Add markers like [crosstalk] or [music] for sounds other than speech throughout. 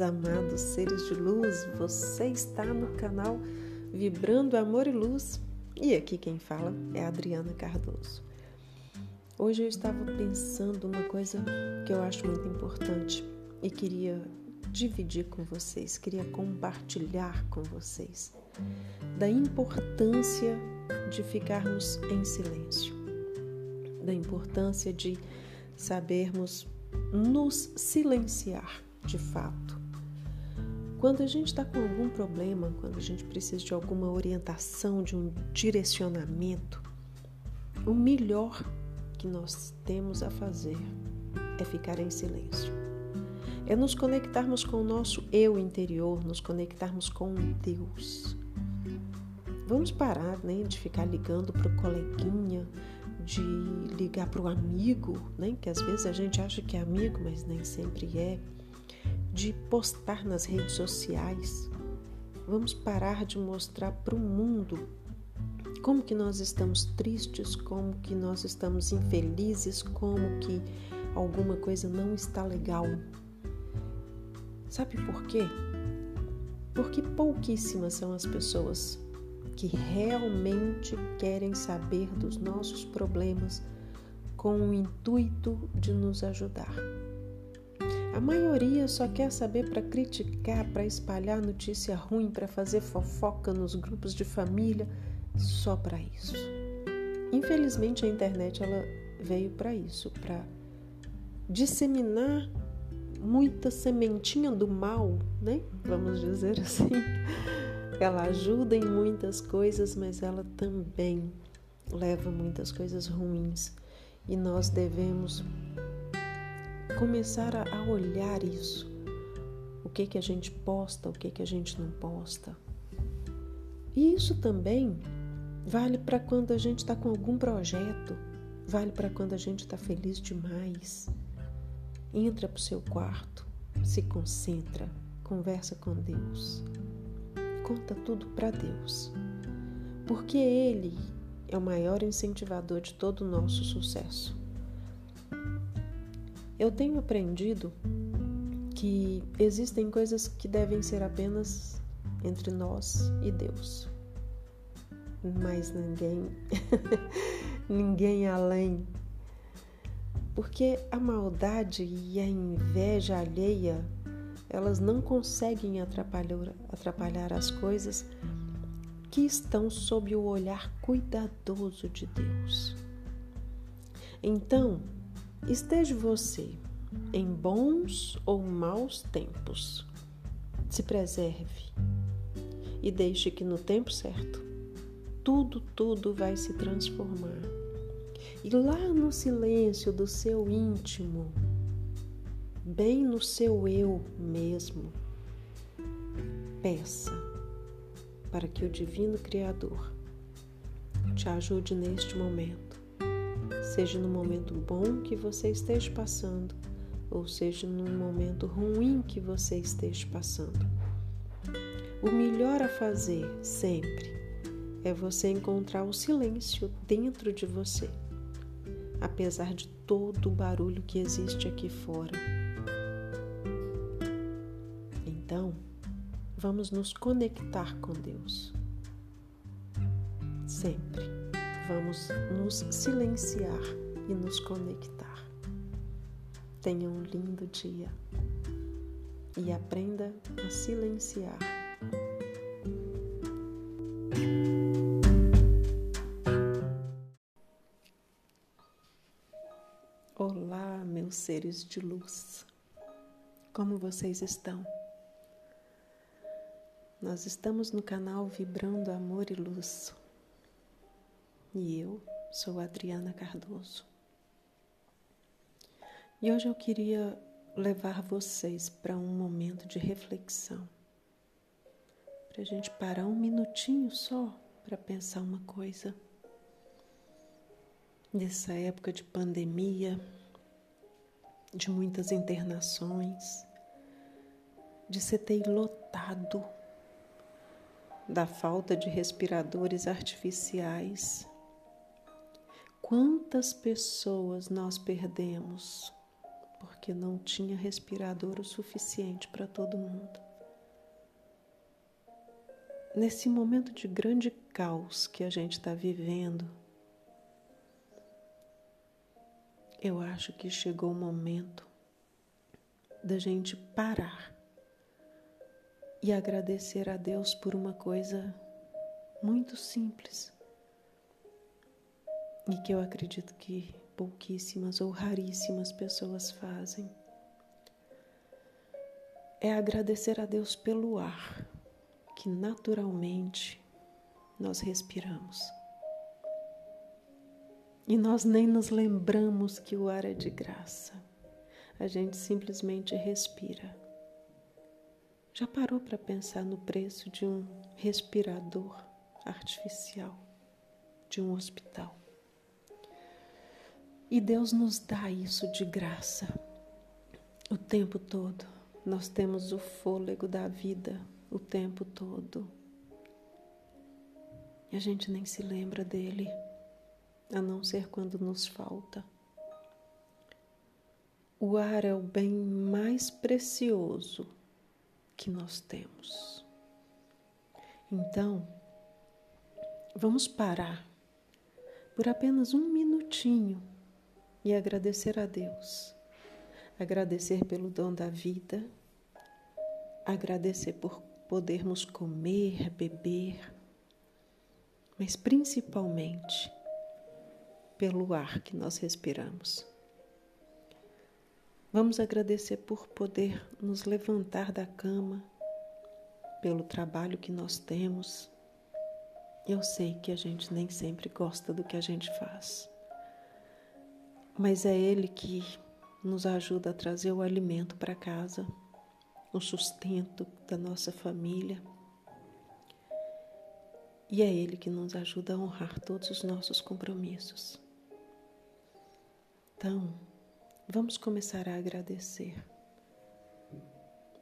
amados seres de luz, você está no canal Vibrando Amor e Luz e aqui quem fala é Adriana Cardoso. Hoje eu estava pensando uma coisa que eu acho muito importante e queria dividir com vocês, queria compartilhar com vocês da importância de ficarmos em silêncio, da importância de sabermos nos silenciar de fato. Quando a gente está com algum problema, quando a gente precisa de alguma orientação, de um direcionamento, o melhor que nós temos a fazer é ficar em silêncio. É nos conectarmos com o nosso eu interior, nos conectarmos com Deus. Vamos parar né, de ficar ligando para o coleguinha, de ligar para o amigo, né, que às vezes a gente acha que é amigo, mas nem sempre é de postar nas redes sociais. Vamos parar de mostrar para o mundo como que nós estamos tristes, como que nós estamos infelizes, como que alguma coisa não está legal. Sabe por quê? Porque pouquíssimas são as pessoas que realmente querem saber dos nossos problemas com o intuito de nos ajudar. A maioria só quer saber para criticar, para espalhar notícia ruim, para fazer fofoca nos grupos de família, só para isso. Infelizmente a internet ela veio para isso, para disseminar muita sementinha do mal, né? Vamos dizer assim. Ela ajuda em muitas coisas, mas ela também leva muitas coisas ruins. E nós devemos começar a, olhar isso. O que que a gente posta, o que que a gente não posta. E isso também vale para quando a gente está com algum projeto, vale para quando a gente está feliz demais. Entra para o seu quarto, se concentra, conversa com Deus, conta tudo para Deus, porque Ele é o maior incentivador de todo o nosso sucesso. Eu tenho aprendido que existem coisas que devem ser apenas entre nós e Deus. Mas ninguém, [laughs] ninguém além. Porque a maldade e a inveja alheia, elas não conseguem atrapalhar, atrapalhar as coisas que estão sob o olhar cuidadoso de Deus. Então, Esteja você em bons ou maus tempos, se preserve e deixe que no tempo certo tudo, tudo vai se transformar. E lá no silêncio do seu íntimo, bem no seu eu mesmo, peça para que o Divino Criador te ajude neste momento seja no momento bom que você esteja passando, ou seja no momento ruim que você esteja passando. O melhor a fazer sempre é você encontrar o silêncio dentro de você, apesar de todo o barulho que existe aqui fora. Então, vamos nos conectar com Deus. Sempre vamos nos silenciar e nos conectar. Tenha um lindo dia e aprenda a silenciar. Olá, meus seres de luz. Como vocês estão? Nós estamos no canal Vibrando Amor e Luz e eu sou Adriana Cardoso. E hoje eu queria levar vocês para um momento de reflexão, para a gente parar um minutinho só para pensar uma coisa. Nessa época de pandemia, de muitas internações, de CTI lotado, da falta de respiradores artificiais Quantas pessoas nós perdemos porque não tinha respirador o suficiente para todo mundo. Nesse momento de grande caos que a gente está vivendo, eu acho que chegou o momento da gente parar e agradecer a Deus por uma coisa muito simples e que eu acredito que pouquíssimas ou raríssimas pessoas fazem. É agradecer a Deus pelo ar que naturalmente nós respiramos. E nós nem nos lembramos que o ar é de graça. A gente simplesmente respira. Já parou para pensar no preço de um respirador artificial de um hospital? E Deus nos dá isso de graça o tempo todo. Nós temos o fôlego da vida o tempo todo. E a gente nem se lembra dele, a não ser quando nos falta. O ar é o bem mais precioso que nós temos. Então, vamos parar por apenas um minutinho e agradecer a Deus. Agradecer pelo dom da vida, agradecer por podermos comer, beber, mas principalmente pelo ar que nós respiramos. Vamos agradecer por poder nos levantar da cama, pelo trabalho que nós temos. Eu sei que a gente nem sempre gosta do que a gente faz, mas é Ele que nos ajuda a trazer o alimento para casa, o sustento da nossa família. E é Ele que nos ajuda a honrar todos os nossos compromissos. Então, Vamos começar a agradecer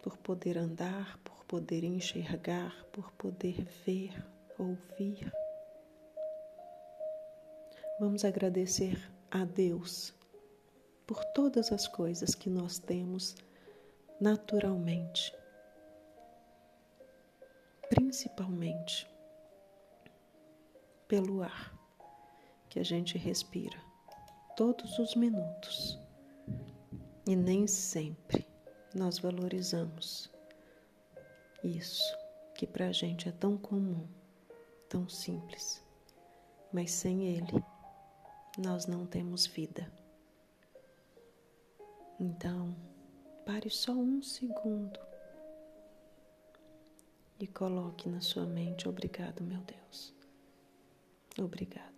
por poder andar, por poder enxergar, por poder ver, ouvir. Vamos agradecer a Deus por todas as coisas que nós temos naturalmente, principalmente pelo ar que a gente respira todos os minutos. E nem sempre nós valorizamos isso que para a gente é tão comum, tão simples, mas sem ele nós não temos vida. Então, pare só um segundo e coloque na sua mente: Obrigado, meu Deus. Obrigado.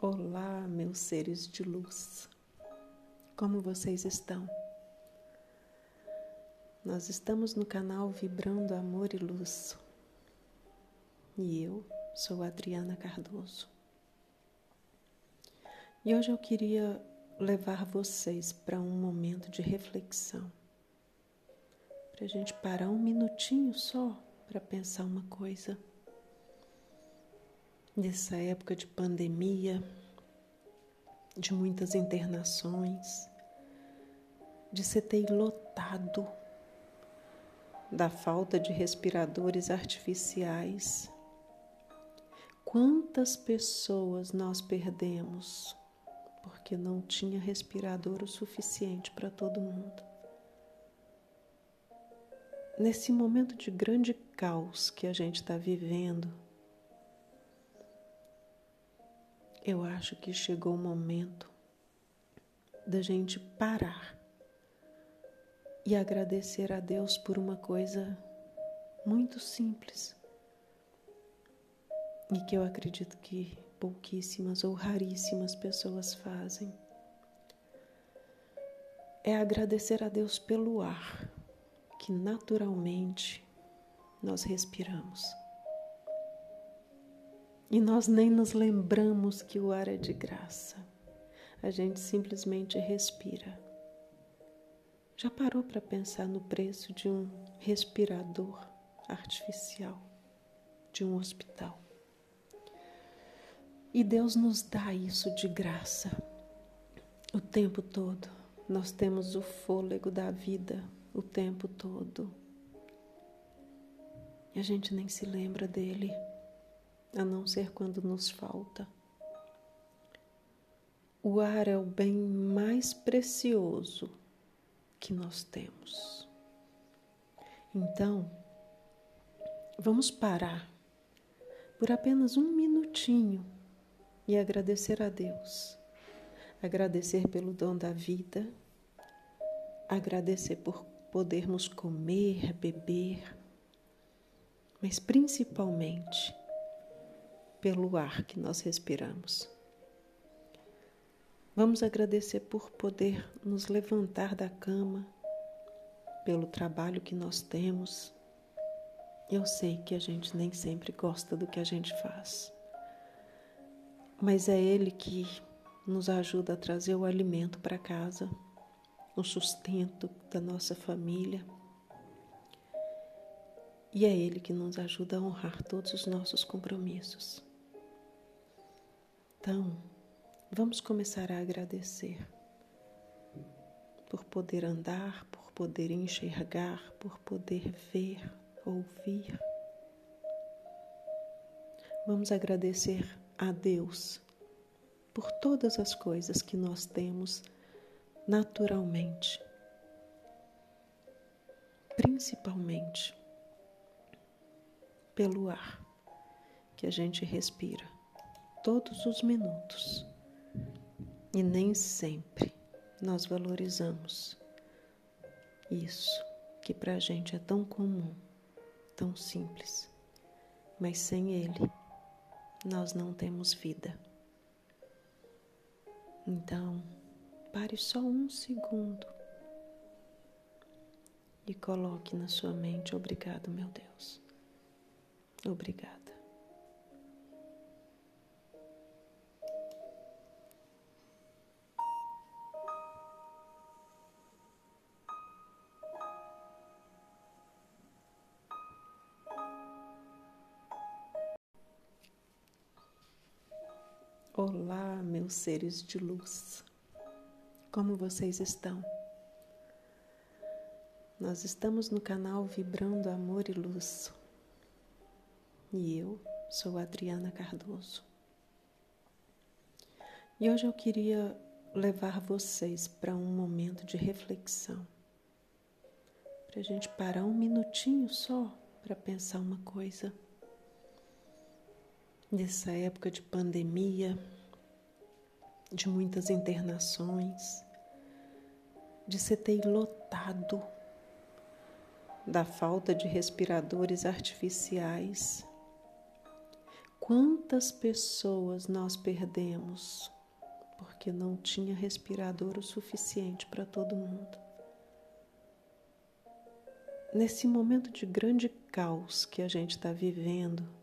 Olá, meus seres de luz. Como vocês estão? Nós estamos no canal Vibrando Amor e Luz. E eu sou Adriana Cardoso. E hoje eu queria levar vocês para um momento de reflexão. Para a gente parar um minutinho só para pensar uma coisa nessa época de pandemia, de muitas internações, de CTI lotado, da falta de respiradores artificiais. Quantas pessoas nós perdemos porque não tinha respirador o suficiente para todo mundo? Nesse momento de grande caos que a gente está vivendo, eu acho que chegou o momento da gente parar e agradecer a Deus por uma coisa muito simples e que eu acredito que pouquíssimas ou raríssimas pessoas fazem. É agradecer a Deus pelo ar que naturalmente nós respiramos. E nós nem nos lembramos que o ar é de graça. a gente simplesmente respira. Já parou para pensar no preço de um respirador artificial, de um hospital? E Deus nos dá isso de graça o tempo todo. Nós temos o fôlego da vida o tempo todo. E a gente nem se lembra dele, a não ser quando nos falta. O ar é o bem mais precioso que nós temos. Então, vamos parar por apenas um minutinho e agradecer a Deus. Agradecer pelo dom da vida, agradecer por podermos comer, beber, mas principalmente pelo ar que nós respiramos. Vamos agradecer por poder nos levantar da cama, pelo trabalho que nós temos. Eu sei que a gente nem sempre gosta do que a gente faz mas é Ele que nos ajuda a trazer o alimento para casa, o sustento da nossa família. E é Ele que nos ajuda a honrar todos os nossos compromissos. Então, vamos começar a agradecer por poder andar, por poder enxergar, por poder ver, ouvir. Vamos agradecer a Deus por todas as coisas que nós temos naturalmente, principalmente pelo ar que a gente respira todos os minutos e nem sempre nós valorizamos isso que para a gente é tão comum, tão simples, mas sem ele nós não temos vida. Então, pare só um segundo e coloque na sua mente: Obrigado, meu Deus. Obrigada. Olá, meus seres de luz. Como vocês estão? Nós estamos no canal Vibrando Amor e Luz. E eu sou Adriana Cardoso. E hoje eu queria levar vocês para um momento de reflexão. Para a gente parar um minutinho só para pensar uma coisa nessa época de pandemia, de muitas internações, de CTI lotado, da falta de respiradores artificiais. Quantas pessoas nós perdemos porque não tinha respirador o suficiente para todo mundo? Nesse momento de grande caos que a gente está vivendo,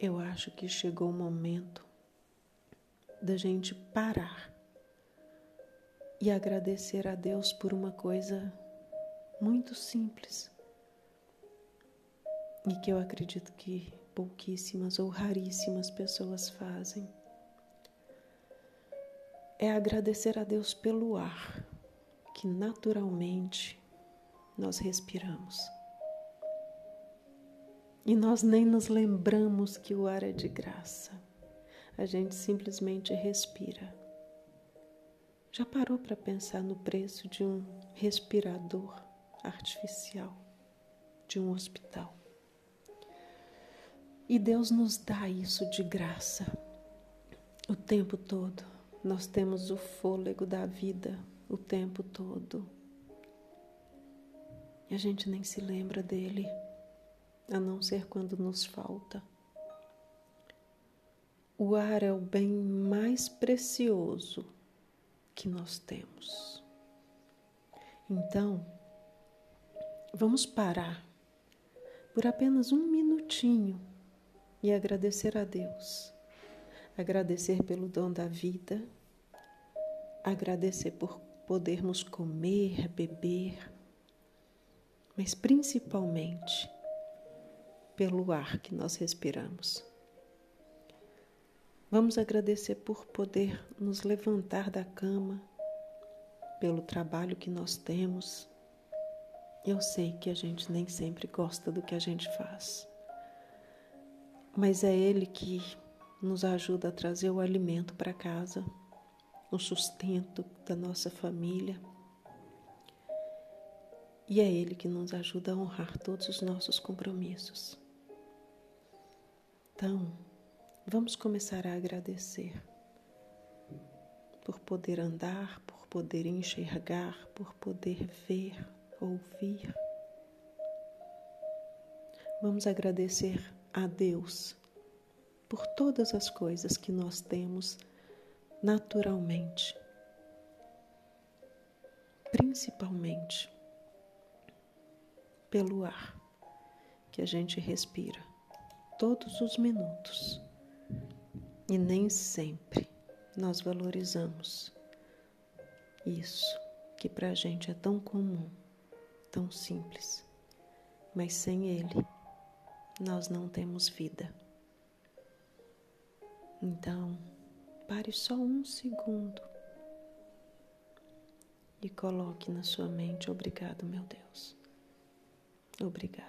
eu acho que chegou o momento da gente parar e agradecer a Deus por uma coisa muito simples e que eu acredito que pouquíssimas ou raríssimas pessoas fazem. É agradecer a Deus pelo ar que naturalmente nós respiramos. E nós nem nos lembramos que o ar é de graça. A gente simplesmente respira. Já parou para pensar no preço de um respirador artificial, de um hospital? E Deus nos dá isso de graça o tempo todo. Nós temos o fôlego da vida o tempo todo. E a gente nem se lembra dele a não ser quando nos falta. O ar é o bem mais precioso que nós temos. Então, vamos parar por apenas um minutinho e agradecer a Deus. agradecer pelo dom da vida, agradecer por podermos comer, beber, mas principalmente pelo ar que nós respiramos. Vamos agradecer por poder nos levantar da cama, pelo trabalho que nós temos. Eu sei que a gente nem sempre gosta do que a gente faz, mas é Ele que nos ajuda a trazer o alimento para casa, o sustento da nossa família. E é Ele que nos ajuda a honrar todos os nossos compromissos. Então, vamos começar a agradecer por poder andar, por poder enxergar, por poder ver, ouvir. Vamos agradecer a Deus por todas as coisas que nós temos naturalmente, principalmente pelo ar que a gente respira todos os minutos e nem sempre nós valorizamos isso que para a gente é tão comum, tão simples, mas sem ele nós não temos vida. Então, pare só um segundo e coloque na sua mente: Obrigado, meu Deus. Obrigada.